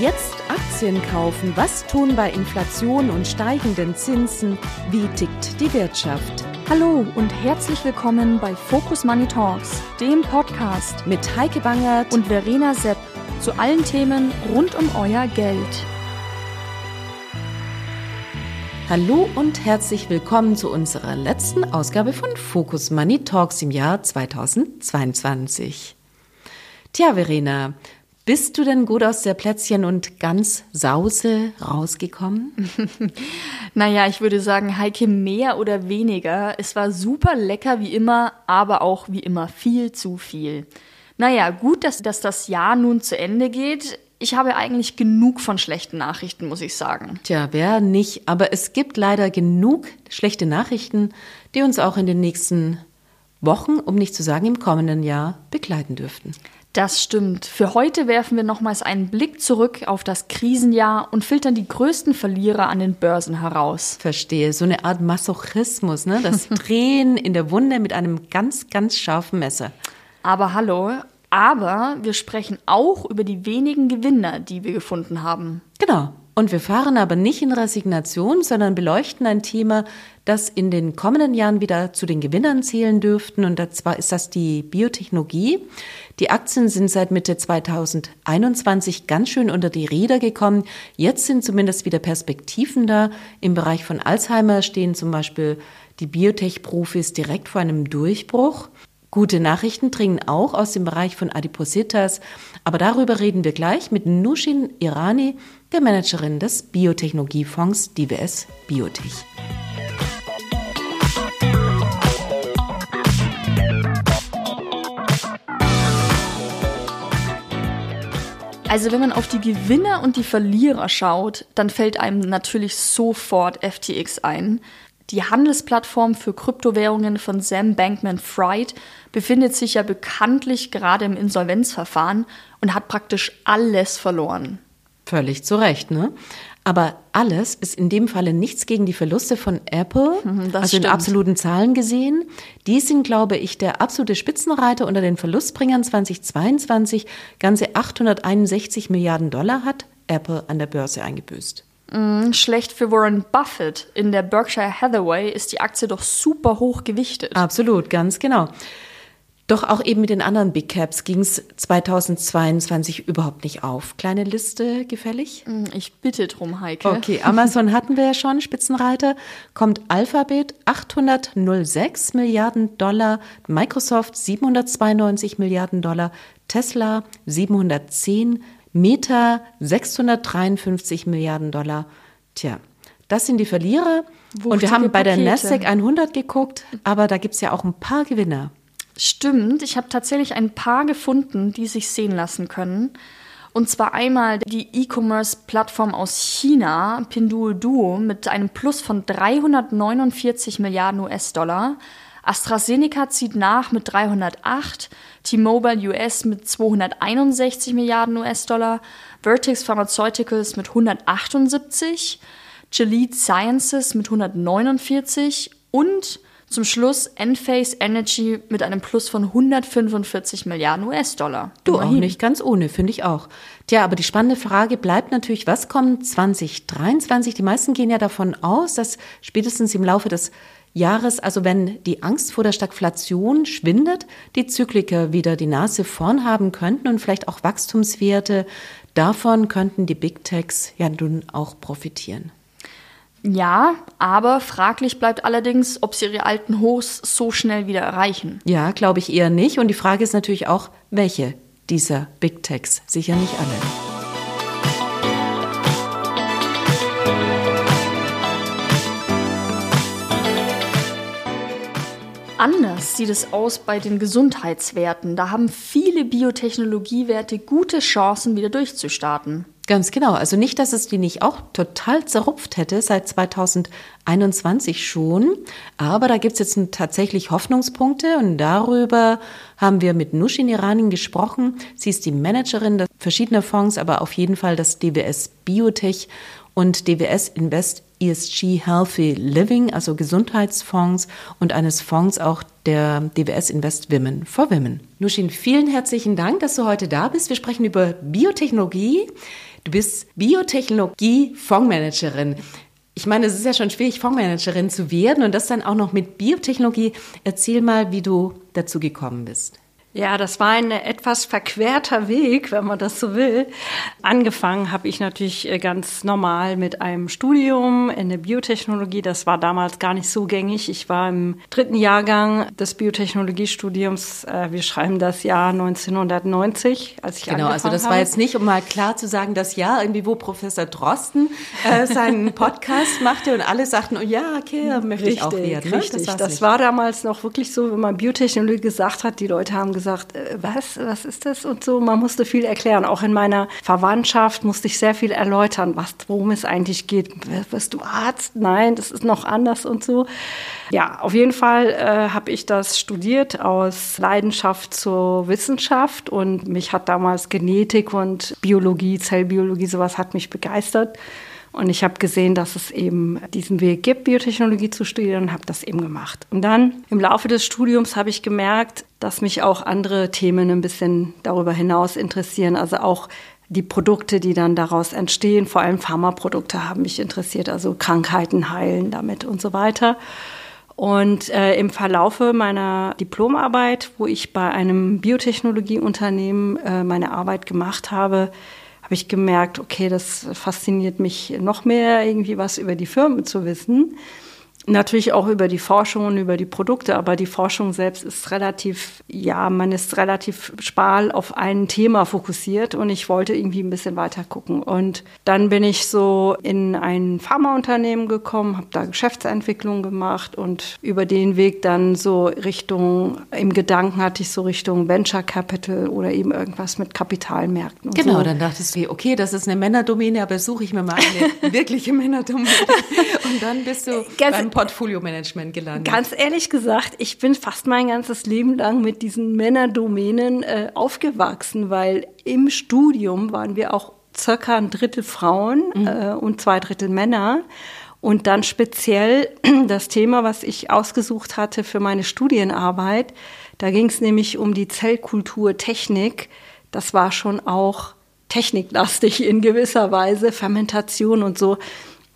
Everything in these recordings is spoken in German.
Jetzt Aktien kaufen. Was tun bei Inflation und steigenden Zinsen? Wie tickt die Wirtschaft? Hallo und herzlich willkommen bei Focus Money Talks, dem Podcast mit Heike Bangert und Verena Sepp zu allen Themen rund um euer Geld. Hallo und herzlich willkommen zu unserer letzten Ausgabe von Focus Money Talks im Jahr 2022. Tja, Verena, bist du denn gut aus der Plätzchen und ganz Sause rausgekommen? naja, ich würde sagen, Heike, mehr oder weniger. Es war super lecker wie immer, aber auch wie immer viel zu viel. Naja, gut, dass, dass das Jahr nun zu Ende geht. Ich habe eigentlich genug von schlechten Nachrichten, muss ich sagen. Tja, wer nicht? Aber es gibt leider genug schlechte Nachrichten, die uns auch in den nächsten Wochen, um nicht zu sagen im kommenden Jahr, begleiten dürften. Das stimmt. Für heute werfen wir nochmals einen Blick zurück auf das Krisenjahr und filtern die größten Verlierer an den Börsen heraus. Verstehe. So eine Art Masochismus, ne? Das Drehen in der Wunde mit einem ganz, ganz scharfen Messer. Aber hallo, aber wir sprechen auch über die wenigen Gewinner, die wir gefunden haben. Genau. Und wir fahren aber nicht in Resignation, sondern beleuchten ein Thema, das in den kommenden Jahren wieder zu den Gewinnern zählen dürften. Und zwar ist das die Biotechnologie. Die Aktien sind seit Mitte 2021 ganz schön unter die Räder gekommen. Jetzt sind zumindest wieder Perspektiven da. Im Bereich von Alzheimer stehen zum Beispiel die Biotech-Profis direkt vor einem Durchbruch. Gute Nachrichten dringen auch aus dem Bereich von Adipositas, aber darüber reden wir gleich mit Nushin Irani, der Managerin des Biotechnologiefonds DWS Biotech. Also wenn man auf die Gewinner und die Verlierer schaut, dann fällt einem natürlich sofort FTX ein. Die Handelsplattform für Kryptowährungen von Sam Bankman Fried befindet sich ja bekanntlich gerade im Insolvenzverfahren und hat praktisch alles verloren. Völlig zu Recht, ne? Aber alles ist in dem Falle nichts gegen die Verluste von Apple, mhm, das also stimmt. in absoluten Zahlen gesehen. Die sind, glaube ich, der absolute Spitzenreiter unter den Verlustbringern 2022. Ganze 861 Milliarden Dollar hat Apple an der Börse eingebüßt. Mm, schlecht für Warren Buffett. In der Berkshire Hathaway ist die Aktie doch super hoch gewichtet. Absolut, ganz genau. Doch auch eben mit den anderen Big Caps ging es 2022 überhaupt nicht auf. Kleine Liste gefällig? Mm, ich bitte drum, Heike. Okay, Amazon hatten wir ja schon, Spitzenreiter. Kommt Alphabet 806 Milliarden Dollar, Microsoft 792 Milliarden Dollar, Tesla 710 Meta 653 Milliarden Dollar. Tja, das sind die Verlierer. Wuchtige und wir haben bei der Nasdaq 100 geguckt, aber da gibt es ja auch ein paar Gewinner. Stimmt, ich habe tatsächlich ein paar gefunden, die sich sehen lassen können. Und zwar einmal die E-Commerce-Plattform aus China, Pinduoduo, mit einem Plus von 349 Milliarden US-Dollar. AstraZeneca zieht nach mit 308, T-Mobile US mit 261 Milliarden US-Dollar, Vertex Pharmaceuticals mit 178, Gilead Sciences mit 149 und zum Schluss Enphase Energy mit einem Plus von 145 Milliarden US-Dollar. Du Immerhin. auch nicht ganz ohne, finde ich auch. Tja, aber die spannende Frage bleibt natürlich, was kommt 2023? Die meisten gehen ja davon aus, dass spätestens im Laufe des Jahres, also wenn die Angst vor der Stagflation schwindet, die Zykliker wieder die Nase vorn haben könnten und vielleicht auch Wachstumswerte. Davon könnten die Big Techs ja nun auch profitieren. Ja, aber fraglich bleibt allerdings, ob sie ihre alten Hochs so schnell wieder erreichen. Ja, glaube ich eher nicht. Und die Frage ist natürlich auch, welche dieser Big Techs? Sicher nicht alle. Anders sieht es aus bei den Gesundheitswerten. Da haben viele Biotechnologiewerte gute Chancen, wieder durchzustarten. Ganz genau. Also nicht, dass es die nicht auch total zerrupft hätte, seit 2021 schon. Aber da gibt es jetzt tatsächlich Hoffnungspunkte und darüber haben wir mit Nushin Iranin gesprochen. Sie ist die Managerin verschiedener Fonds, aber auf jeden Fall das DWS Biotech und DWS Invest ESG Healthy Living, also Gesundheitsfonds und eines Fonds auch der DWS Invest Women for Women. Nushin, vielen herzlichen Dank, dass du heute da bist. Wir sprechen über Biotechnologie. Du bist Biotechnologie-Fondsmanagerin. Ich meine, es ist ja schon schwierig, Fondsmanagerin zu werden und das dann auch noch mit Biotechnologie. Erzähl mal, wie du dazu gekommen bist. Ja, das war ein etwas verquerter Weg, wenn man das so will. Angefangen habe ich natürlich äh, ganz normal mit einem Studium in der Biotechnologie. Das war damals gar nicht so gängig. Ich war im dritten Jahrgang des Biotechnologiestudiums. Äh, wir schreiben das Jahr 1990, als ich Genau, also das war jetzt nicht, um mal klar zu sagen, das Jahr irgendwie, wo Professor Drosten äh, seinen Podcast machte und alle sagten, oh ja, okay, möchte richtig, ich auch werden. Ne? Richtig, das, das war damals noch wirklich so, wenn man Biotechnologie gesagt hat, die Leute haben gesagt, gesagt, äh, was, was ist das und so. Man musste viel erklären. Auch in meiner Verwandtschaft musste ich sehr viel erläutern, was, worum es eigentlich geht. Bist du Arzt? Nein, das ist noch anders und so. Ja, auf jeden Fall äh, habe ich das studiert aus Leidenschaft zur Wissenschaft und mich hat damals Genetik und Biologie, Zellbiologie, sowas hat mich begeistert. Und ich habe gesehen, dass es eben diesen Weg gibt, Biotechnologie zu studieren und habe das eben gemacht. Und dann im Laufe des Studiums habe ich gemerkt, dass mich auch andere Themen ein bisschen darüber hinaus interessieren. Also auch die Produkte, die dann daraus entstehen, vor allem Pharmaprodukte haben mich interessiert, also Krankheiten heilen damit und so weiter. Und äh, im Verlaufe meiner Diplomarbeit, wo ich bei einem Biotechnologieunternehmen äh, meine Arbeit gemacht habe, habe ich gemerkt, okay, das fasziniert mich noch mehr, irgendwie was über die Firmen zu wissen. Natürlich auch über die Forschung und über die Produkte, aber die Forschung selbst ist relativ, ja, man ist relativ spal auf ein Thema fokussiert und ich wollte irgendwie ein bisschen weiter gucken. Und dann bin ich so in ein Pharmaunternehmen gekommen, habe da Geschäftsentwicklung gemacht und über den Weg dann so Richtung, im Gedanken hatte ich so Richtung Venture Capital oder eben irgendwas mit Kapitalmärkten. genau, so. dann dachtest du, okay, das ist eine Männerdomäne, aber suche ich mir mal eine wirkliche Männerdomäne. Und dann bist du Ganz beim Portfolio-Management gelandet? Ganz ehrlich gesagt, ich bin fast mein ganzes Leben lang mit diesen Männerdomänen äh, aufgewachsen, weil im Studium waren wir auch circa ein Drittel Frauen mhm. äh, und zwei Drittel Männer. Und dann speziell das Thema, was ich ausgesucht hatte für meine Studienarbeit, da ging es nämlich um die Zellkulturtechnik. Das war schon auch techniklastig in gewisser Weise, Fermentation und so.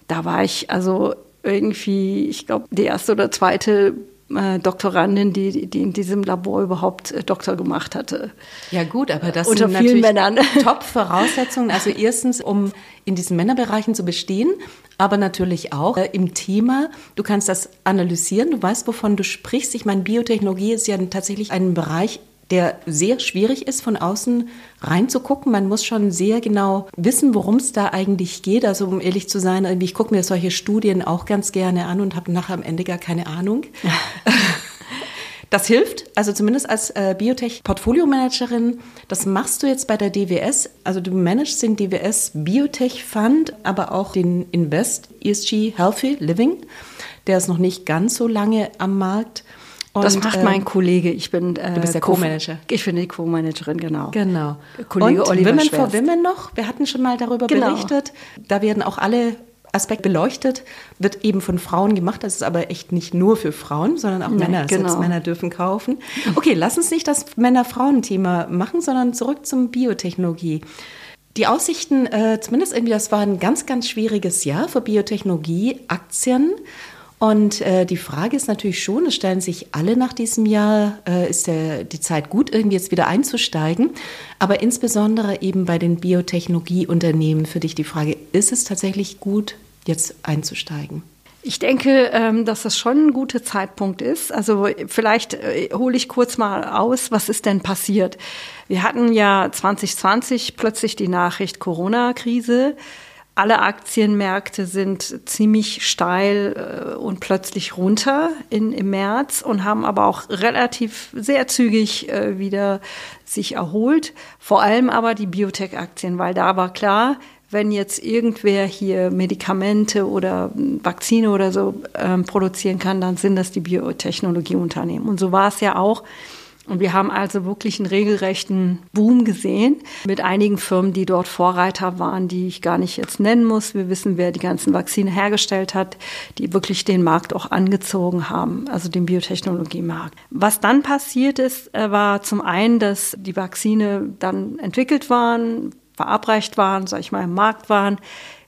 Da war ich also irgendwie, ich glaube, die erste oder zweite äh, Doktorandin, die, die in diesem Labor überhaupt äh, Doktor gemacht hatte. Ja gut, aber das Unter sind vielen Männern. Top-Voraussetzungen. Also erstens, um in diesen Männerbereichen zu bestehen, aber natürlich auch äh, im Thema. Du kannst das analysieren, du weißt, wovon du sprichst. Ich meine, Biotechnologie ist ja tatsächlich ein Bereich, der sehr schwierig ist, von außen reinzugucken. Man muss schon sehr genau wissen, worum es da eigentlich geht. Also um ehrlich zu sein, ich gucke mir solche Studien auch ganz gerne an und habe nachher am Ende gar keine Ahnung. Das hilft, also zumindest als äh, Biotech-Portfolio-Managerin. Das machst du jetzt bei der DWS. Also du managst den DWS Biotech Fund, aber auch den Invest ESG Healthy Living. Der ist noch nicht ganz so lange am Markt. Und, das macht mein ähm, Kollege. Ich bin äh, du bist der Co-Manager. Ich bin die Co-Managerin, genau. Genau. Kollege und Oliver Women Schwerst. for Women noch. Wir hatten schon mal darüber genau. berichtet. Da werden auch alle Aspekte beleuchtet, wird eben von Frauen gemacht. Das ist aber echt nicht nur für Frauen, sondern auch Nein, Männer. Genau. Selbst Männer dürfen kaufen. Okay, lass uns nicht das Männer-Frauen-Thema machen, sondern zurück zum Biotechnologie. Die Aussichten, äh, zumindest irgendwie, das war ein ganz, ganz schwieriges Jahr für Biotechnologie-Aktien. Und äh, die Frage ist natürlich schon, es stellen sich alle nach diesem Jahr, äh, ist der, die Zeit gut, irgendwie jetzt wieder einzusteigen. Aber insbesondere eben bei den Biotechnologieunternehmen für dich die Frage, ist es tatsächlich gut, jetzt einzusteigen? Ich denke, ähm, dass das schon ein guter Zeitpunkt ist. Also vielleicht äh, hole ich kurz mal aus, was ist denn passiert? Wir hatten ja 2020 plötzlich die Nachricht Corona-Krise. Alle Aktienmärkte sind ziemlich steil äh, und plötzlich runter in, im März und haben aber auch relativ sehr zügig äh, wieder sich erholt. Vor allem aber die Biotech-Aktien, weil da war klar, wenn jetzt irgendwer hier Medikamente oder Vakzine oder so ähm, produzieren kann, dann sind das die Biotechnologieunternehmen. Und so war es ja auch. Und wir haben also wirklich einen regelrechten Boom gesehen mit einigen Firmen, die dort Vorreiter waren, die ich gar nicht jetzt nennen muss. Wir wissen, wer die ganzen Vakzine hergestellt hat, die wirklich den Markt auch angezogen haben, also den Biotechnologiemarkt. Was dann passiert ist, äh, war zum einen, dass die Vakzine dann entwickelt waren, verabreicht waren, sag ich mal, im Markt waren,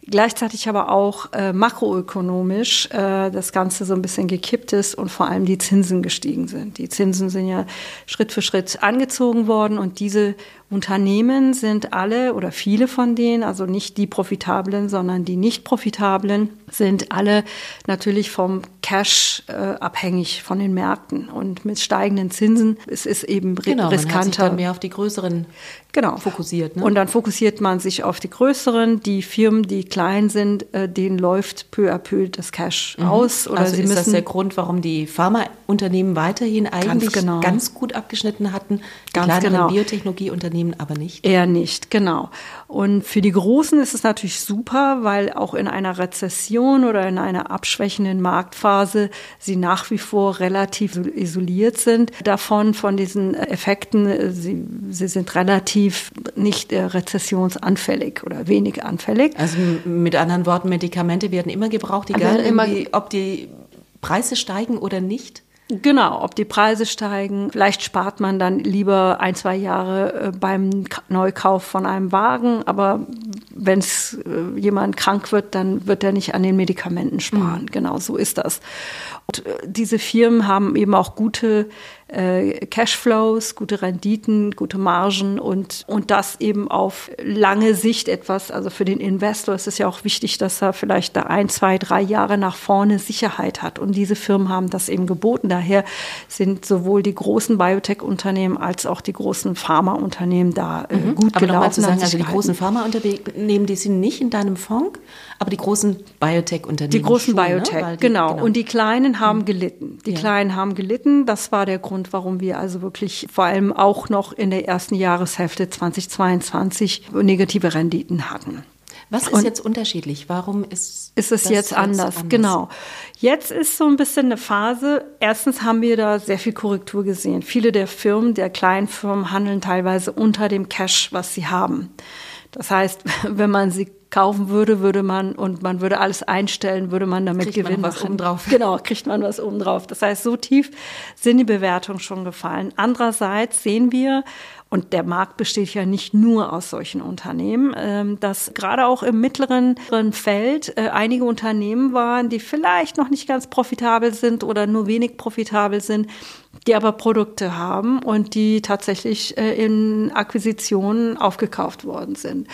gleichzeitig aber auch äh, makroökonomisch äh, das Ganze so ein bisschen gekippt ist und vor allem die Zinsen gestiegen sind. Die Zinsen sind ja Schritt für Schritt angezogen worden und diese Unternehmen sind alle oder viele von denen, also nicht die profitablen, sondern die nicht profitablen, sind alle natürlich vom Cash äh, abhängig von den Märkten. Und mit steigenden Zinsen es ist eben genau, riskanter. Man hat sich dann mehr auf die größeren genau. fokussiert. Ne? Und dann fokussiert man sich auf die größeren. Die Firmen, die klein sind, äh, denen läuft peu à peu das Cash mhm. aus. Oder also sie ist müssen das der Grund, warum die Pharmaunternehmen weiterhin eigentlich ganz, genau. ganz gut abgeschnitten hatten, die ganz kleineren genau. Biotechnologieunternehmen Unternehmen aber nicht. Eher nicht, genau. Und für die Großen ist es natürlich super, weil auch in einer Rezession oder in einer abschwächenden Marktphase sie nach wie vor relativ isoliert sind davon, von diesen Effekten. Sie, sie sind relativ nicht äh, rezessionsanfällig oder wenig anfällig. Also mit anderen Worten, Medikamente werden immer gebraucht, egal immer, ob die Preise steigen oder nicht. Genau, ob die Preise steigen. Vielleicht spart man dann lieber ein, zwei Jahre äh, beim Neukauf von einem Wagen. Aber wenn es äh, jemand krank wird, dann wird er nicht an den Medikamenten sparen. Mhm. Genau, so ist das. Und äh, diese Firmen haben eben auch gute äh, Cashflows, gute Renditen, gute Margen und, und das eben auf lange Sicht etwas. Also für den Investor ist es ja auch wichtig, dass er vielleicht da ein, zwei, drei Jahre nach vorne Sicherheit hat. Und diese Firmen haben das eben geboten. Daher sind sowohl die großen Biotech-Unternehmen als auch die großen Pharmaunternehmen da äh, mhm. gut aber gelaufen. Zu sagen, also die großen Pharmaunternehmen, die sind nicht in deinem Fonds, aber die großen Biotech-Unternehmen. Die großen schon, ne? Biotech, ne? die, genau. genau. Und die Kleinen haben mhm. gelitten. Die ja. Kleinen haben gelitten. Das war der Grund Grund, warum wir also wirklich vor allem auch noch in der ersten Jahreshälfte 2022 negative Renditen hatten. Was ist Und jetzt unterschiedlich? Warum ist, ist es jetzt anders? anders? Genau. Jetzt ist so ein bisschen eine Phase. Erstens haben wir da sehr viel Korrektur gesehen. Viele der Firmen, der kleinen Firmen handeln teilweise unter dem Cash, was sie haben. Das heißt, wenn man sie kaufen würde, würde man und man würde alles einstellen, würde man damit kriegt gewinnen. Man was obendrauf. Genau, kriegt man was obendrauf. Das heißt, so tief sind die Bewertungen schon gefallen. Andererseits sehen wir, und der Markt besteht ja nicht nur aus solchen Unternehmen, ähm, dass gerade auch im mittleren Feld äh, einige Unternehmen waren, die vielleicht noch nicht ganz profitabel sind oder nur wenig profitabel sind, die aber Produkte haben und die tatsächlich äh, in Akquisitionen aufgekauft worden sind.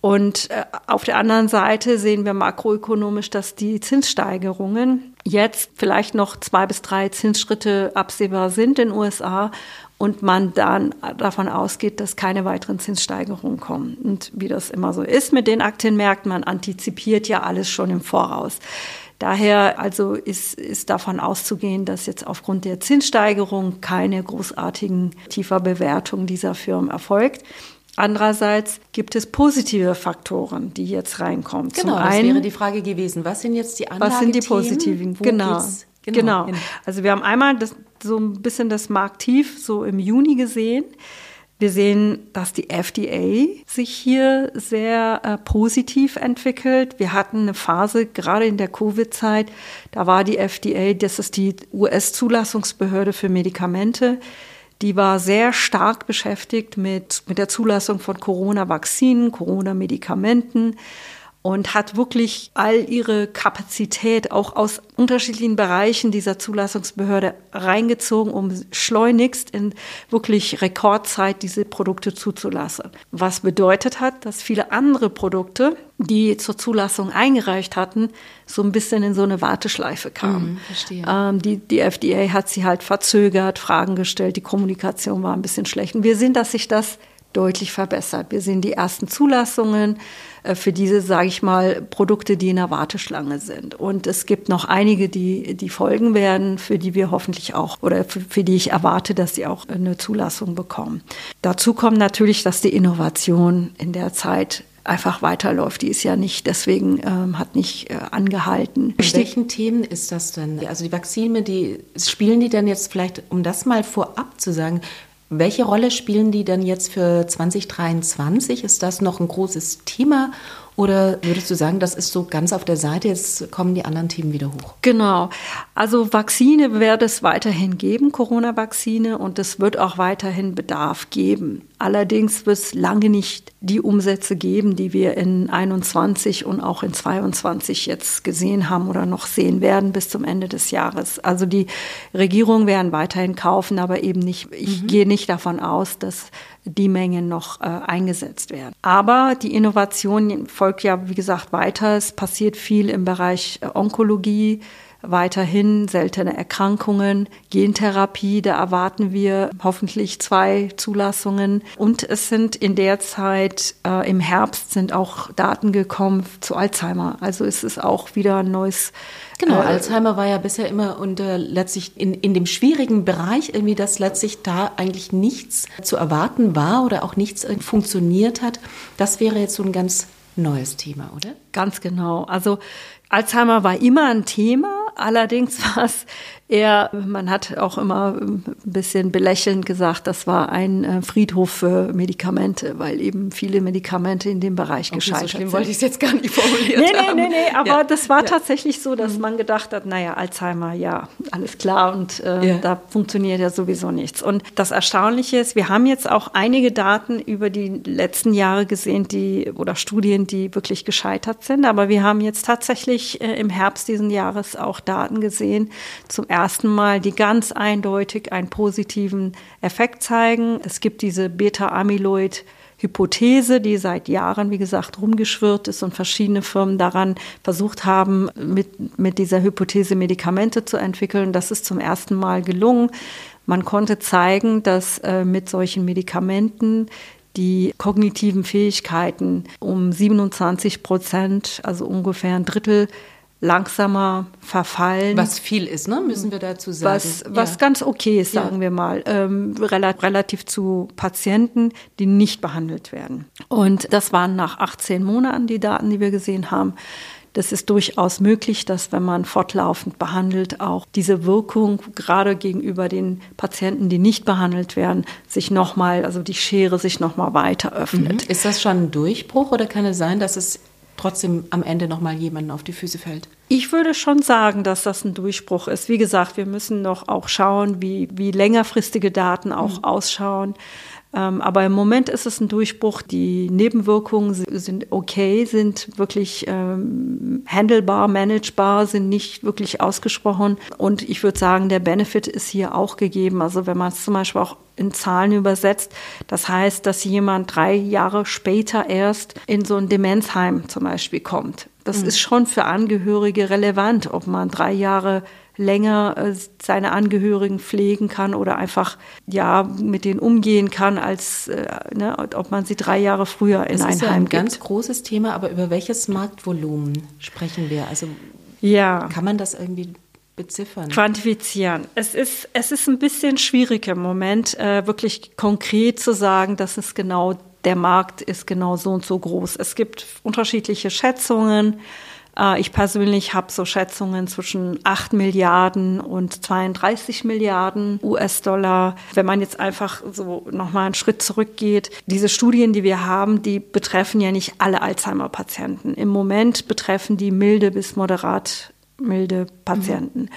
Und äh, auf der anderen Seite sehen wir makroökonomisch, dass die Zinssteigerungen jetzt vielleicht noch zwei bis drei Zinsschritte absehbar sind in den USA und man dann davon ausgeht, dass keine weiteren Zinssteigerungen kommen. Und wie das immer so ist mit den Aktienmärkten, man antizipiert ja alles schon im Voraus. Daher also ist, ist davon auszugehen, dass jetzt aufgrund der Zinssteigerung keine großartigen tiefer Bewertung dieser Firmen erfolgt. Andererseits gibt es positive Faktoren, die jetzt reinkommen. Genau, Zum das einen, wäre die Frage gewesen. Was sind jetzt die Anlagethemen? Was sind die positiven? Genau. Genau, genau. Also wir haben einmal das, so ein bisschen das Marktiv so im Juni gesehen. Wir sehen, dass die FDA sich hier sehr äh, positiv entwickelt. Wir hatten eine Phase, gerade in der Covid-Zeit, da war die FDA, das ist die US-Zulassungsbehörde für Medikamente, die war sehr stark beschäftigt mit, mit der Zulassung von Corona-Vakzinen, Corona-Medikamenten und hat wirklich all ihre Kapazität auch aus unterschiedlichen Bereichen dieser Zulassungsbehörde reingezogen, um schleunigst in wirklich Rekordzeit diese Produkte zuzulassen. Was bedeutet hat, dass viele andere Produkte, die zur Zulassung eingereicht hatten, so ein bisschen in so eine Warteschleife kamen. Mhm, ähm, die, die FDA hat sie halt verzögert, Fragen gestellt, die Kommunikation war ein bisschen schlecht. Und wir sehen, dass sich das deutlich verbessert. Wir sehen die ersten Zulassungen für diese, sage ich mal, Produkte, die in der Warteschlange sind. Und es gibt noch einige, die, die folgen werden, für die wir hoffentlich auch oder für, für die ich erwarte, dass sie auch eine Zulassung bekommen. Dazu kommt natürlich, dass die Innovation in der Zeit einfach weiterläuft. Die ist ja nicht, deswegen ähm, hat nicht äh, angehalten. Bei welchen Themen ist das denn? Also die Vakzine, die spielen die denn jetzt vielleicht, um das mal vorab zu sagen, welche Rolle spielen die denn jetzt für 2023? Ist das noch ein großes Thema oder würdest du sagen, das ist so ganz auf der Seite, jetzt kommen die anderen Themen wieder hoch? Genau. Also Vakzine wird es weiterhin geben, Corona-Vakzine, und es wird auch weiterhin Bedarf geben. Allerdings wird es lange nicht die Umsätze geben, die wir in 21 und auch in 22 jetzt gesehen haben oder noch sehen werden bis zum Ende des Jahres. Also die Regierungen werden weiterhin kaufen, aber eben nicht, ich mhm. gehe nicht davon aus, dass die Mengen noch äh, eingesetzt werden. Aber die Innovation folgt ja, wie gesagt, weiter. Es passiert viel im Bereich äh, Onkologie, weiterhin seltene Erkrankungen, Gentherapie, da erwarten wir hoffentlich zwei Zulassungen. Und es sind in der Zeit, äh, im Herbst sind auch Daten gekommen zu Alzheimer. Also es ist auch wieder ein neues Genau, äh, Alzheimer war ja bisher immer unter letztlich in, in dem schwierigen Bereich irgendwie, dass letztlich da eigentlich nichts zu erwarten war oder auch nichts funktioniert hat. Das wäre jetzt so ein ganz neues Thema, oder? Ganz genau. Also Alzheimer war immer ein Thema, allerdings war es er, man hat auch immer ein bisschen belächelnd gesagt, das war ein äh, Friedhof für Medikamente, weil eben viele Medikamente in dem Bereich gescheitert so schlimm sind. wollte ich es jetzt gar nicht formulieren. Nee, nee, nee, nee, aber ja. das war ja. tatsächlich so, dass mhm. man gedacht hat, naja, Alzheimer, ja, alles klar und äh, ja. da funktioniert ja sowieso nichts. Und das Erstaunliche ist, wir haben jetzt auch einige Daten über die letzten Jahre gesehen, die oder Studien, die wirklich gescheitert sind, aber wir haben jetzt tatsächlich äh, im Herbst diesen Jahres auch Daten gesehen zum ersten ersten Mal, die ganz eindeutig einen positiven Effekt zeigen. Es gibt diese Beta-Amyloid- Hypothese, die seit Jahren, wie gesagt, rumgeschwirrt ist und verschiedene Firmen daran versucht haben, mit, mit dieser Hypothese Medikamente zu entwickeln. Das ist zum ersten Mal gelungen. Man konnte zeigen, dass äh, mit solchen Medikamenten die kognitiven Fähigkeiten um 27 Prozent, also ungefähr ein Drittel, langsamer verfallen. Was viel ist, ne? müssen wir dazu sagen. Was, was ja. ganz okay ist, sagen ja. wir mal, ähm, relativ zu Patienten, die nicht behandelt werden. Und das waren nach 18 Monaten die Daten, die wir gesehen haben. Das ist durchaus möglich, dass wenn man fortlaufend behandelt, auch diese Wirkung gerade gegenüber den Patienten, die nicht behandelt werden, sich nochmal, also die Schere sich nochmal weiter öffnet. Mhm. Ist das schon ein Durchbruch oder kann es sein, dass es trotzdem am Ende nochmal jemanden auf die Füße fällt? Ich würde schon sagen, dass das ein Durchbruch ist. Wie gesagt, wir müssen noch auch schauen, wie, wie längerfristige Daten auch mhm. ausschauen. Ähm, aber im Moment ist es ein Durchbruch. Die Nebenwirkungen sind okay, sind wirklich ähm, handelbar, managebar, sind nicht wirklich ausgesprochen. Und ich würde sagen, der Benefit ist hier auch gegeben. Also wenn man es zum Beispiel auch in Zahlen übersetzt, das heißt, dass jemand drei Jahre später erst in so ein Demenzheim zum Beispiel kommt. Das mhm. ist schon für Angehörige relevant, ob man drei Jahre länger äh, seine Angehörigen pflegen kann oder einfach ja mit denen umgehen kann, als äh, ne, ob man sie drei Jahre früher in das ein ist Heim ja ein gibt. ganz großes Thema, aber über welches Marktvolumen sprechen wir? Also ja. kann man das irgendwie beziffern? Quantifizieren. Es ist, es ist ein bisschen schwierig im Moment, äh, wirklich konkret zu sagen, dass es genau der Markt ist genau so und so groß. Es gibt unterschiedliche Schätzungen. Äh, ich persönlich habe so Schätzungen zwischen 8 Milliarden und 32 Milliarden US-Dollar. Wenn man jetzt einfach so nochmal einen Schritt zurückgeht, diese Studien, die wir haben, die betreffen ja nicht alle Alzheimer-Patienten. Im Moment betreffen die milde bis moderat milde Patienten. Mhm.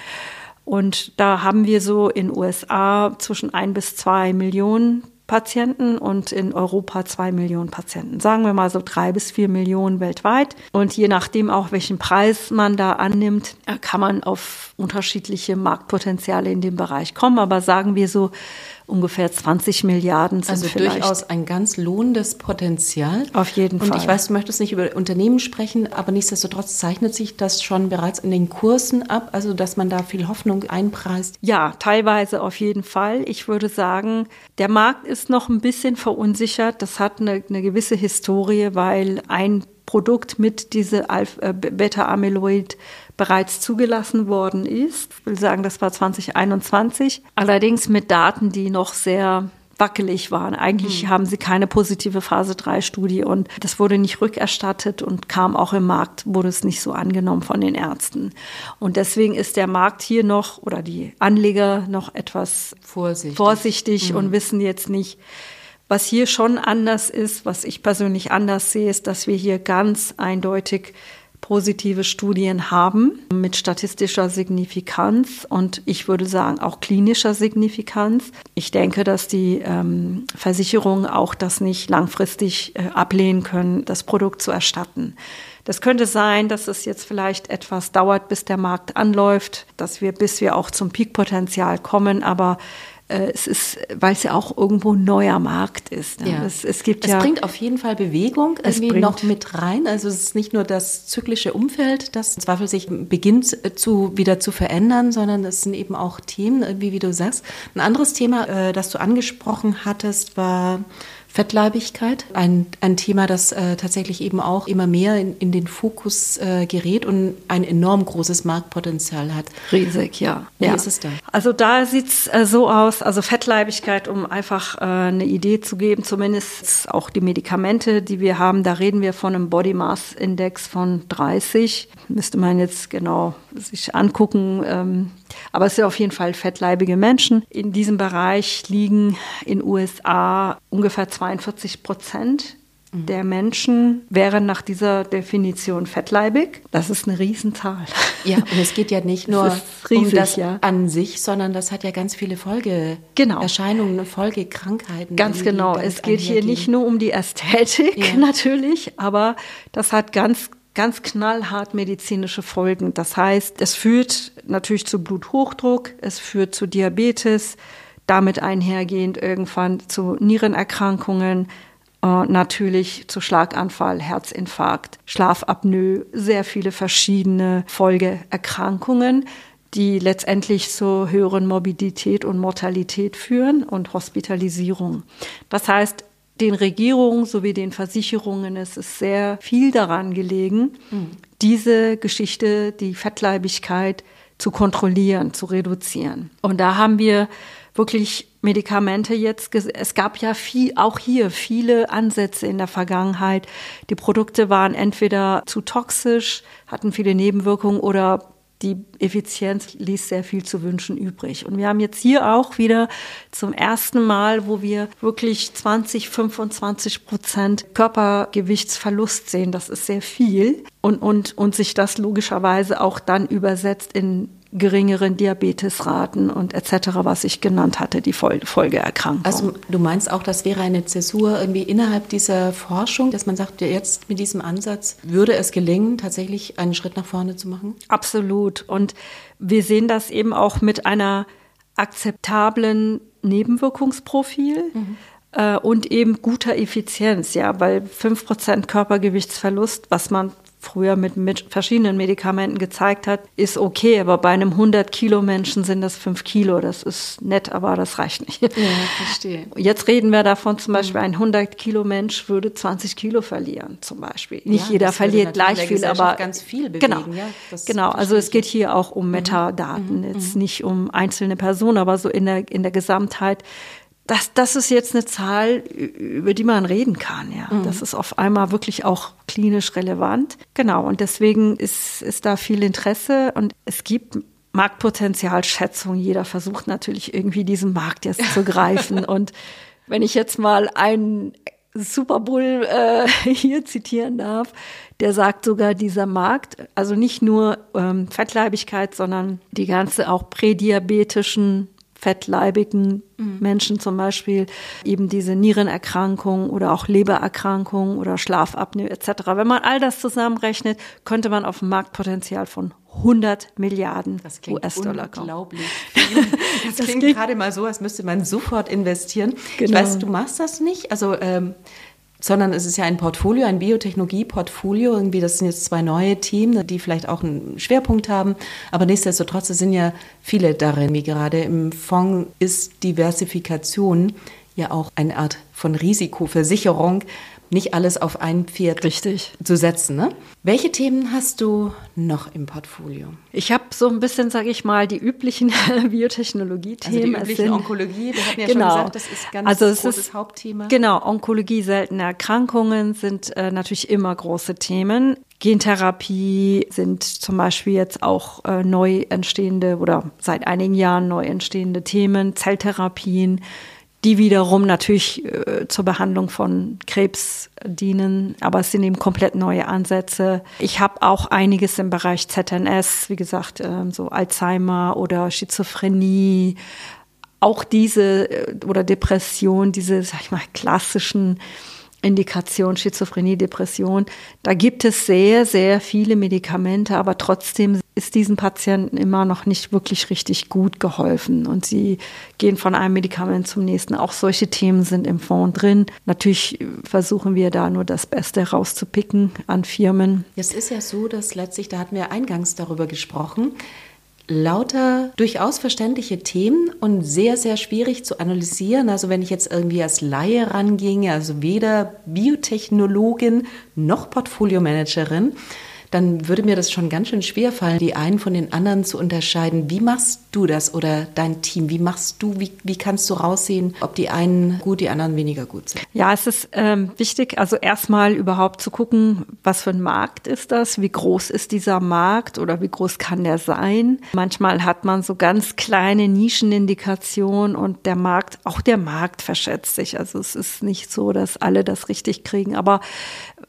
Und da haben wir so in USA zwischen ein bis zwei Millionen Patienten und in Europa zwei Millionen Patienten. Sagen wir mal so drei bis vier Millionen weltweit. Und je nachdem auch, welchen Preis man da annimmt, kann man auf unterschiedliche Marktpotenziale in dem Bereich kommen. Aber sagen wir so, ungefähr 20 Milliarden sind also vielleicht. durchaus ein ganz lohnendes Potenzial. Auf jeden Und Fall. Und ich weiß, du möchtest nicht über Unternehmen sprechen, aber nichtsdestotrotz zeichnet sich das schon bereits in den Kursen ab, also dass man da viel Hoffnung einpreist. Ja, teilweise auf jeden Fall. Ich würde sagen, der Markt ist noch ein bisschen verunsichert. Das hat eine, eine gewisse Historie, weil ein Produkt mit diese äh, Beta-Amyloid bereits zugelassen worden ist. Ich will sagen, das war 2021. Allerdings mit Daten, die noch sehr wackelig waren. Eigentlich mhm. haben sie keine positive Phase 3 Studie und das wurde nicht rückerstattet und kam auch im Markt, wurde es nicht so angenommen von den Ärzten. Und deswegen ist der Markt hier noch oder die Anleger noch etwas vorsichtig, vorsichtig mhm. und wissen jetzt nicht, was hier schon anders ist, was ich persönlich anders sehe, ist, dass wir hier ganz eindeutig positive Studien haben mit statistischer Signifikanz und ich würde sagen auch klinischer Signifikanz. Ich denke, dass die ähm, Versicherungen auch das nicht langfristig äh, ablehnen können, das Produkt zu erstatten. Das könnte sein, dass es jetzt vielleicht etwas dauert, bis der Markt anläuft, dass wir, bis wir auch zum Peakpotenzial kommen, aber es ist, weil es ja auch irgendwo ein neuer Markt ist. Ne? Ja. Es, es, gibt es ja, bringt auf jeden Fall Bewegung irgendwie noch mit rein. Also es ist nicht nur das zyklische Umfeld, das Zweifel sich beginnt äh, zu, wieder zu verändern, sondern es sind eben auch Themen, wie, wie du sagst. Ein anderes Thema, äh, das du angesprochen hattest, war Fettleibigkeit, ein, ein Thema, das äh, tatsächlich eben auch immer mehr in, in den Fokus äh, gerät und ein enorm großes Marktpotenzial hat. Riesig, ja. Wie ja. ist es da? Also da sieht es äh, so aus, also Fettleibigkeit, um einfach äh, eine Idee zu geben, zumindest auch die Medikamente, die wir haben, da reden wir von einem Body Mass Index von 30. Müsste man jetzt genau sich angucken. Ähm, aber es sind auf jeden Fall fettleibige Menschen. In diesem Bereich liegen in USA ungefähr 42 Prozent der Menschen wären nach dieser Definition fettleibig. Das ist eine Riesenzahl. Ja, und es geht ja nicht nur riesig, um das ja. an sich, sondern das hat ja ganz viele Folgeerscheinungen, genau. Folgekrankheiten. Ganz genau. Es geht hier nicht nur um die Ästhetik ja. natürlich, aber das hat ganz ganz knallhart medizinische Folgen. Das heißt, es führt natürlich zu Bluthochdruck, es führt zu Diabetes, damit einhergehend irgendwann zu Nierenerkrankungen, äh, natürlich zu Schlaganfall, Herzinfarkt, Schlafapnoe, sehr viele verschiedene Folgeerkrankungen die letztendlich zu höheren Morbidität und Mortalität führen und Hospitalisierung. Das heißt, den Regierungen sowie den Versicherungen ist es sehr viel daran gelegen, mhm. diese Geschichte, die Fettleibigkeit zu kontrollieren, zu reduzieren. Und da haben wir wirklich Medikamente jetzt, es gab ja viel, auch hier viele Ansätze in der Vergangenheit. Die Produkte waren entweder zu toxisch, hatten viele Nebenwirkungen oder die Effizienz ließ sehr viel zu wünschen übrig. Und wir haben jetzt hier auch wieder zum ersten Mal, wo wir wirklich 20, 25 Prozent Körpergewichtsverlust sehen. Das ist sehr viel. Und, und, und sich das logischerweise auch dann übersetzt in geringeren Diabetesraten und etc., was ich genannt hatte, die Folgeerkrankung. Also du meinst auch, das wäre eine Zäsur irgendwie innerhalb dieser Forschung, dass man sagt, jetzt mit diesem Ansatz würde es gelingen, tatsächlich einen Schritt nach vorne zu machen? Absolut. Und wir sehen das eben auch mit einer akzeptablen Nebenwirkungsprofil. Mhm äh, und eben guter Effizienz, ja, weil 5% Körpergewichtsverlust, was man früher mit, mit verschiedenen Medikamenten gezeigt hat, ist okay, aber bei einem 100 Kilo Menschen sind das 5 Kilo. Das ist nett, aber das reicht nicht. Ja, verstehe. Jetzt reden wir davon zum Beispiel, ein 100 Kilo Mensch würde 20 Kilo verlieren zum Beispiel. Nicht ja, jeder verliert gleich viel, aber ganz viel bewegen. Genau, ja, genau. Also es geht hier auch um mhm. Metadaten, mhm. jetzt mhm. nicht um einzelne Personen, aber so in der, in der Gesamtheit das, das ist jetzt eine Zahl, über die man reden kann. Ja, mhm. das ist auf einmal wirklich auch klinisch relevant. Genau. Und deswegen ist, ist da viel Interesse und es gibt Marktpotenzialschätzung. Jeder versucht natürlich irgendwie diesen Markt jetzt zu greifen. und wenn ich jetzt mal einen Super Bowl äh, hier zitieren darf, der sagt sogar, dieser Markt, also nicht nur ähm, Fettleibigkeit, sondern die ganze auch prädiabetischen fettleibigen mhm. Menschen zum Beispiel eben diese Nierenerkrankung oder auch Lebererkrankung oder Schlafapnoe etc. Wenn man all das zusammenrechnet, könnte man auf ein Marktpotenzial von 100 Milliarden US-Dollar kommen. Unglaublich. Das, das klingt gerade mal so, als müsste man sofort investieren. Genau. Ich weiß, du machst das nicht. Also ähm, sondern es ist ja ein Portfolio, ein Biotechnologie-Portfolio. Irgendwie, das sind jetzt zwei neue Themen, die vielleicht auch einen Schwerpunkt haben. Aber nichtsdestotrotz, es sind ja viele darin, wie gerade im Fonds ist Diversifikation ja auch eine Art von Risikoversicherung. Nicht alles auf ein Pferd Richtig. zu setzen. Ne? Welche Themen hast du noch im Portfolio? Ich habe so ein bisschen, sage ich mal, die üblichen Biotechnologie-Themen. Also die üblichen Onkologie, wir hatten ja genau. schon gesagt, das ist ganz also es großes ist, Hauptthema. Genau, Onkologie, seltene Erkrankungen sind äh, natürlich immer große Themen. Gentherapie sind zum Beispiel jetzt auch äh, neu entstehende oder seit einigen Jahren neu entstehende Themen, Zelltherapien, die wiederum natürlich äh, zur Behandlung von Krebs dienen, aber es sind eben komplett neue Ansätze. Ich habe auch einiges im Bereich ZNS, wie gesagt, äh, so Alzheimer oder Schizophrenie, auch diese äh, oder Depression, diese, sag ich mal, klassischen Indikation Schizophrenie, Depression. Da gibt es sehr, sehr viele Medikamente, aber trotzdem ist diesen Patienten immer noch nicht wirklich richtig gut geholfen. Und sie gehen von einem Medikament zum nächsten. Auch solche Themen sind im Fonds drin. Natürlich versuchen wir da nur das Beste rauszupicken an Firmen. Es ist ja so, dass letztlich, da hatten wir eingangs darüber gesprochen, lauter durchaus verständliche Themen und sehr, sehr schwierig zu analysieren. Also wenn ich jetzt irgendwie als Laie ranginge, also weder Biotechnologin noch Portfoliomanagerin, dann würde mir das schon ganz schön schwer fallen, die einen von den anderen zu unterscheiden. Wie machst du das oder dein Team? Wie machst du, wie, wie kannst du raussehen, ob die einen gut, die anderen weniger gut sind? Ja, es ist ähm, wichtig, also erstmal überhaupt zu gucken, was für ein Markt ist das, wie groß ist dieser Markt oder wie groß kann der sein. Manchmal hat man so ganz kleine Nischenindikationen und der Markt, auch der Markt verschätzt sich. Also es ist nicht so, dass alle das richtig kriegen, aber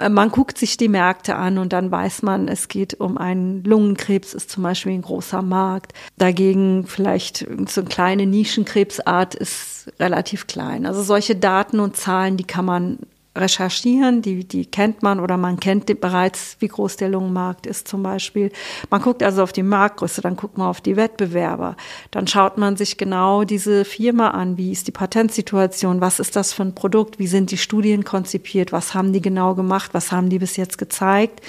man guckt sich die Märkte an und dann weiß man, es geht um einen Lungenkrebs, ist zum Beispiel ein großer Markt. Dagegen vielleicht so eine kleine Nischenkrebsart ist relativ klein. Also solche Daten und Zahlen, die kann man recherchieren, die, die kennt man oder man kennt bereits, wie groß der Lungenmarkt ist zum Beispiel. Man guckt also auf die Marktgröße, dann guckt man auf die Wettbewerber, dann schaut man sich genau diese Firma an, wie ist die Patentsituation, was ist das für ein Produkt, wie sind die Studien konzipiert, was haben die genau gemacht, was haben die bis jetzt gezeigt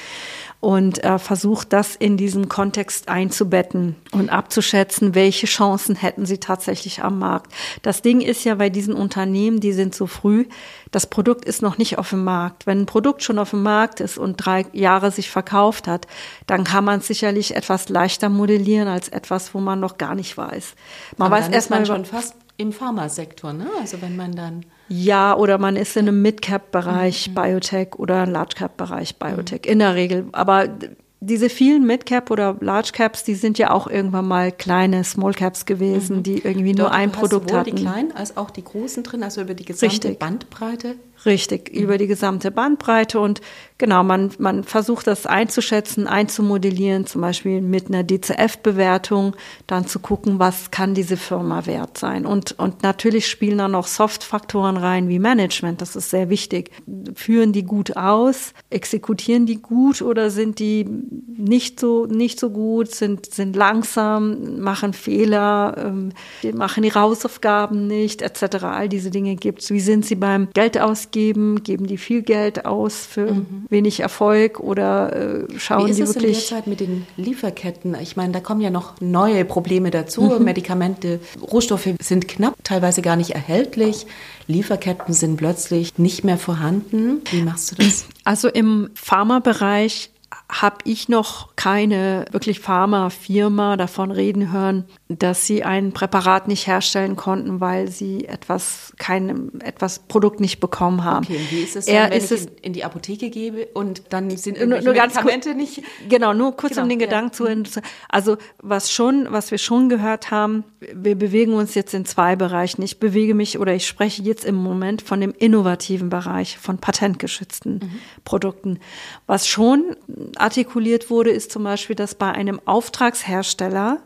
und äh, versucht, das in diesem Kontext einzubetten und abzuschätzen, welche Chancen hätten sie tatsächlich am Markt. Das Ding ist ja bei diesen Unternehmen, die sind so früh, das Produkt ist noch nicht auf dem Markt. Wenn ein Produkt schon auf dem Markt ist und drei Jahre sich verkauft hat, dann kann man es sicherlich etwas leichter modellieren als etwas, wo man noch gar nicht weiß. Man Aber weiß erstmal schon fast im Pharmasektor, ne? Also wenn man dann ja, oder man ist in einem Mid-Cap-Bereich mhm. Biotech oder Large-Cap-Bereich Biotech mhm. in der Regel. Aber diese vielen Mid-Cap oder Large-Caps, die sind ja auch irgendwann mal kleine Small-Caps gewesen, mhm. die irgendwie Dort nur ein Produkt sowohl hatten. die kleinen als auch die großen drin, also über die gesamte Richtig. Bandbreite. Richtig, mhm. über die gesamte Bandbreite und genau, man, man versucht das einzuschätzen, einzumodellieren, zum Beispiel mit einer DCF-Bewertung, dann zu gucken, was kann diese Firma wert sein. Und, und natürlich spielen da noch Soft-Faktoren rein wie Management, das ist sehr wichtig. Führen die gut aus, exekutieren die gut oder sind die nicht so, nicht so gut, sind, sind langsam, machen Fehler, ähm, machen die Hausaufgaben nicht, etc. All diese Dinge gibt's. Wie sind sie beim Geld ausgeben? Ausgeben? Geben die viel Geld aus für mhm. wenig Erfolg oder äh, schauen Wie ist die es wirklich? in der Zeit mit den Lieferketten? Ich meine, da kommen ja noch neue Probleme dazu. Mhm. Medikamente, Rohstoffe sind knapp, teilweise gar nicht erhältlich. Lieferketten sind plötzlich nicht mehr vorhanden. Wie machst du das? Also im Pharmabereich habe ich noch keine wirklich Pharmafirma davon reden hören, dass sie ein Präparat nicht herstellen konnten, weil sie etwas kein etwas Produkt nicht bekommen haben. Okay, wie ist es, dann, wenn ist ich es, in die Apotheke gebe und dann sind nur, nur Medikamente kurz, nicht Genau, nur kurz genau, um den ja. Gedanken zu also was schon, was wir schon gehört haben, wir bewegen uns jetzt in zwei Bereichen. Ich bewege mich oder ich spreche jetzt im Moment von dem innovativen Bereich von patentgeschützten mhm. Produkten. Was schon artikuliert wurde, ist zum Beispiel, dass bei einem Auftragshersteller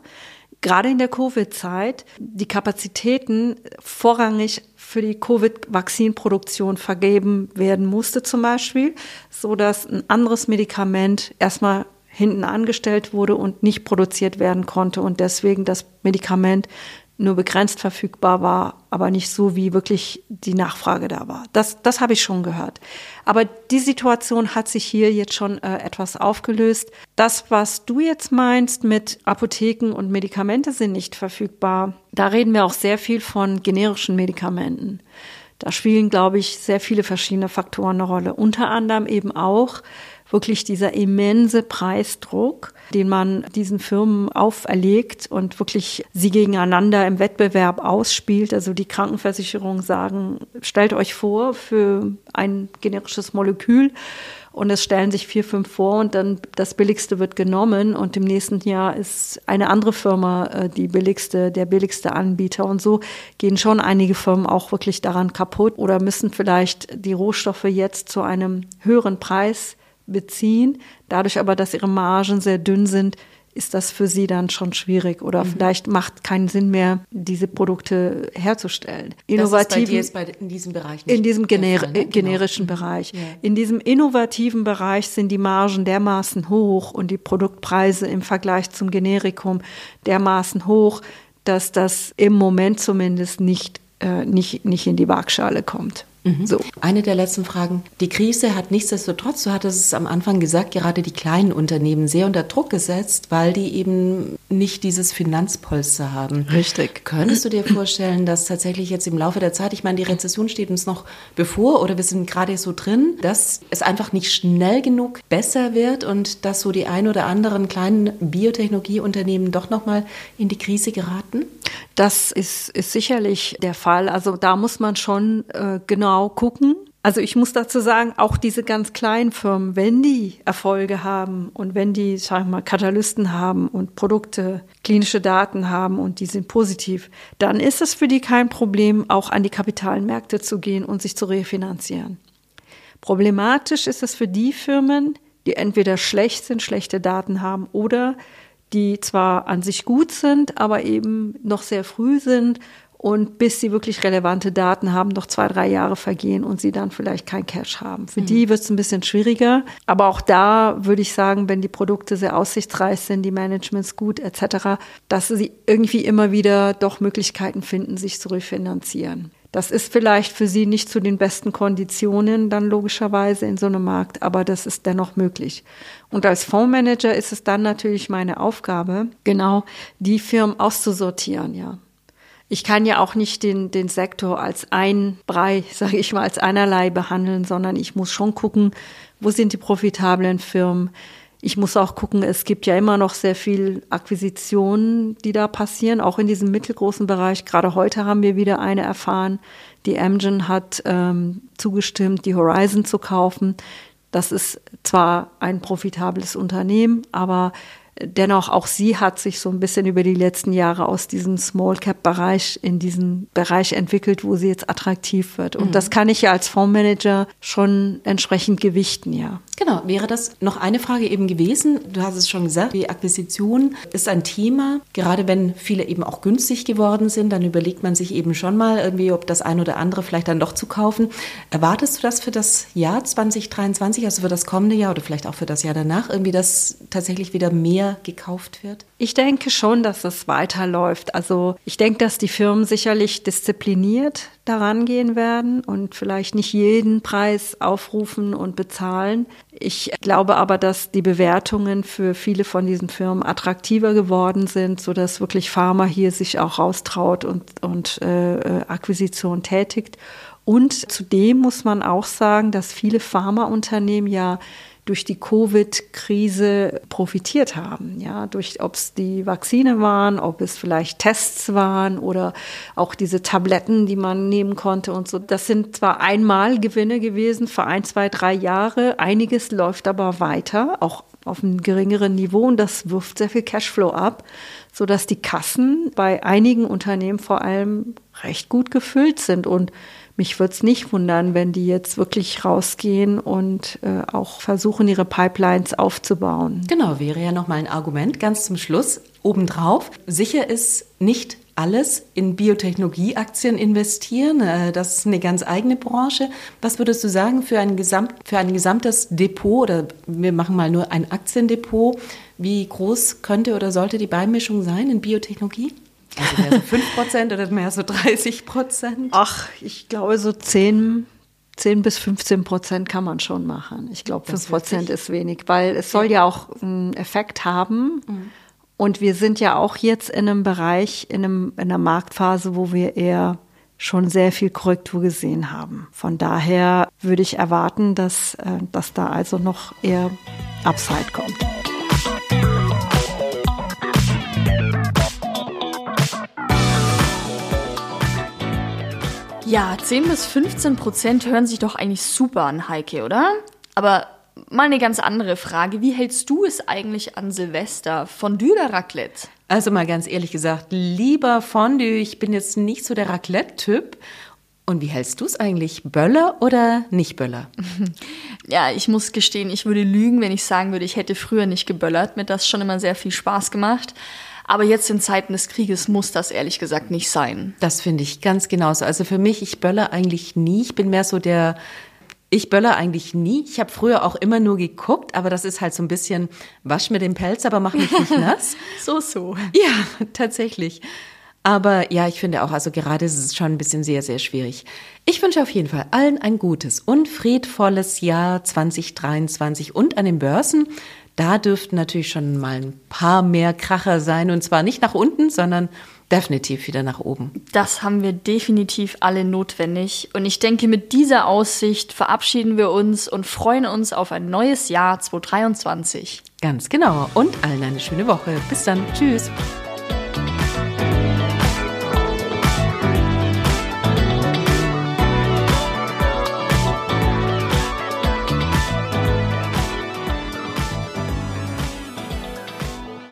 gerade in der Covid-Zeit die Kapazitäten vorrangig für die Covid-Vakzinproduktion vergeben werden musste zum Beispiel, so dass ein anderes Medikament erstmal hinten angestellt wurde und nicht produziert werden konnte und deswegen das Medikament nur begrenzt verfügbar war, aber nicht so, wie wirklich die Nachfrage da war. Das, das habe ich schon gehört. Aber die Situation hat sich hier jetzt schon äh, etwas aufgelöst. Das, was du jetzt meinst mit Apotheken und Medikamente sind nicht verfügbar, da reden wir auch sehr viel von generischen Medikamenten. Da spielen, glaube ich, sehr viele verschiedene Faktoren eine Rolle. Unter anderem eben auch wirklich dieser immense Preisdruck, den man diesen Firmen auferlegt und wirklich sie gegeneinander im Wettbewerb ausspielt. Also die Krankenversicherungen sagen, stellt euch vor, für ein generisches Molekül und es stellen sich vier, fünf vor und dann das billigste wird genommen und im nächsten Jahr ist eine andere Firma äh, die billigste, der billigste Anbieter und so gehen schon einige Firmen auch wirklich daran kaputt oder müssen vielleicht die Rohstoffe jetzt zu einem höheren Preis beziehen. Dadurch aber, dass ihre Margen sehr dünn sind, ist das für sie dann schon schwierig oder mhm. vielleicht macht keinen Sinn mehr, diese Produkte herzustellen. Innovativ ist bei, in diesem Bereich nicht in diesem gener ne? Genau. generischen genau. Bereich. Ja. In diesem innovativen Bereich sind die Margen dermaßen hoch und die Produktpreise im Vergleich zum Generikum dermaßen hoch, dass das im Moment zumindest nicht äh, nicht nicht in die Waagschale kommt. Mhm. So. Eine der letzten Fragen. Die Krise hat nichtsdestotrotz, du hattest es am Anfang gesagt, gerade die kleinen Unternehmen sehr unter Druck gesetzt, weil die eben nicht dieses Finanzpolster haben. Richtig. Könntest du dir vorstellen, dass tatsächlich jetzt im Laufe der Zeit, ich meine, die Rezession steht uns noch bevor oder wir sind gerade so drin, dass es einfach nicht schnell genug besser wird und dass so die ein oder anderen kleinen Biotechnologieunternehmen doch nochmal in die Krise geraten? Das ist, ist sicherlich der Fall. Also da muss man schon äh, genau gucken. Also ich muss dazu sagen, auch diese ganz kleinen Firmen, wenn die Erfolge haben und wenn die, sag ich mal, Katalysten haben und Produkte, klinische Daten haben und die sind positiv, dann ist es für die kein Problem, auch an die Kapitalmärkte zu gehen und sich zu refinanzieren. Problematisch ist es für die Firmen, die entweder schlecht sind, schlechte Daten haben oder die zwar an sich gut sind, aber eben noch sehr früh sind und bis sie wirklich relevante Daten haben, noch zwei, drei Jahre vergehen und sie dann vielleicht kein Cash haben. Für mhm. die wird es ein bisschen schwieriger. Aber auch da würde ich sagen, wenn die Produkte sehr aussichtsreich sind, die Managements gut etc., dass sie irgendwie immer wieder doch Möglichkeiten finden, sich zu refinanzieren. Das ist vielleicht für sie nicht zu den besten Konditionen dann logischerweise in so einem Markt, aber das ist dennoch möglich. Und als Fondsmanager ist es dann natürlich meine Aufgabe, genau die Firmen auszusortieren, ja. Ich kann ja auch nicht den, den Sektor als ein Brei, sage ich mal, als einerlei behandeln, sondern ich muss schon gucken, wo sind die profitablen Firmen, ich muss auch gucken, es gibt ja immer noch sehr viel Akquisitionen, die da passieren, auch in diesem mittelgroßen Bereich. Gerade heute haben wir wieder eine erfahren. Die Amgen hat ähm, zugestimmt, die Horizon zu kaufen. Das ist zwar ein profitables Unternehmen, aber Dennoch, auch sie hat sich so ein bisschen über die letzten Jahre aus diesem Small Cap Bereich in diesen Bereich entwickelt, wo sie jetzt attraktiv wird. Und mhm. das kann ich ja als Fondsmanager schon entsprechend gewichten, ja. Genau, wäre das noch eine Frage eben gewesen. Du hast es schon gesagt, die Akquisition ist ein Thema. Gerade wenn viele eben auch günstig geworden sind, dann überlegt man sich eben schon mal irgendwie, ob das ein oder andere vielleicht dann doch zu kaufen. Erwartest du das für das Jahr 2023, also für das kommende Jahr oder vielleicht auch für das Jahr danach, irgendwie, dass tatsächlich wieder mehr gekauft wird? Ich denke schon, dass es weiterläuft. Also ich denke, dass die Firmen sicherlich diszipliniert daran gehen werden und vielleicht nicht jeden Preis aufrufen und bezahlen. Ich glaube aber, dass die Bewertungen für viele von diesen Firmen attraktiver geworden sind, sodass wirklich Pharma hier sich auch raustraut und, und äh, äh Akquisition tätigt. Und zudem muss man auch sagen, dass viele Pharmaunternehmen ja durch die Covid-Krise profitiert haben. Ja, durch, ob es die Vakzine waren, ob es vielleicht Tests waren oder auch diese Tabletten, die man nehmen konnte und so. Das sind zwar einmal Gewinne gewesen für ein, zwei, drei Jahre. Einiges läuft aber weiter, auch auf einem geringeren Niveau und das wirft sehr viel Cashflow ab, sodass die Kassen bei einigen Unternehmen vor allem recht gut gefüllt sind und mich würde es nicht wundern, wenn die jetzt wirklich rausgehen und äh, auch versuchen, ihre Pipelines aufzubauen. Genau, wäre ja nochmal ein Argument ganz zum Schluss. Obendrauf, sicher ist nicht alles in Biotechnologieaktien investieren. Äh, das ist eine ganz eigene Branche. Was würdest du sagen für ein, Gesamt, für ein gesamtes Depot oder wir machen mal nur ein Aktiendepot? Wie groß könnte oder sollte die Beimischung sein in Biotechnologie? Also mehr so 5 Prozent oder mehr so 30 Prozent? Ach, ich glaube so 10, 10 bis 15 Prozent kann man schon machen. Ich glaube, 5 Prozent ist wenig, weil es soll ja auch einen Effekt haben. Mhm. Und wir sind ja auch jetzt in einem Bereich, in, einem, in einer Marktphase, wo wir eher schon sehr viel Korrektur gesehen haben. Von daher würde ich erwarten, dass, äh, dass da also noch eher Upside kommt. Ja, 10 bis 15 Prozent hören sich doch eigentlich super an, Heike, oder? Aber mal eine ganz andere Frage. Wie hältst du es eigentlich an Silvester? Fondue oder Raclette? Also mal ganz ehrlich gesagt, lieber Fondue. Ich bin jetzt nicht so der Raclette-Typ. Und wie hältst du es eigentlich? Böller oder nicht Böller? Ja, ich muss gestehen, ich würde lügen, wenn ich sagen würde, ich hätte früher nicht geböllert. Mir das schon immer sehr viel Spaß gemacht. Aber jetzt in Zeiten des Krieges muss das ehrlich gesagt nicht sein. Das finde ich ganz genauso. Also für mich, ich böller eigentlich nie. Ich bin mehr so der, ich böller eigentlich nie. Ich habe früher auch immer nur geguckt, aber das ist halt so ein bisschen, wasch mir den Pelz, aber mach mich nicht nass. so, so. Ja, tatsächlich. Aber ja, ich finde auch, also gerade ist es schon ein bisschen sehr, sehr schwierig. Ich wünsche auf jeden Fall allen ein gutes und friedvolles Jahr 2023 und an den Börsen da dürften natürlich schon mal ein paar mehr Kracher sein und zwar nicht nach unten, sondern definitiv wieder nach oben. Das haben wir definitiv alle notwendig. Und ich denke, mit dieser Aussicht verabschieden wir uns und freuen uns auf ein neues Jahr 2023. Ganz genau. Und allen eine schöne Woche. Bis dann. Tschüss.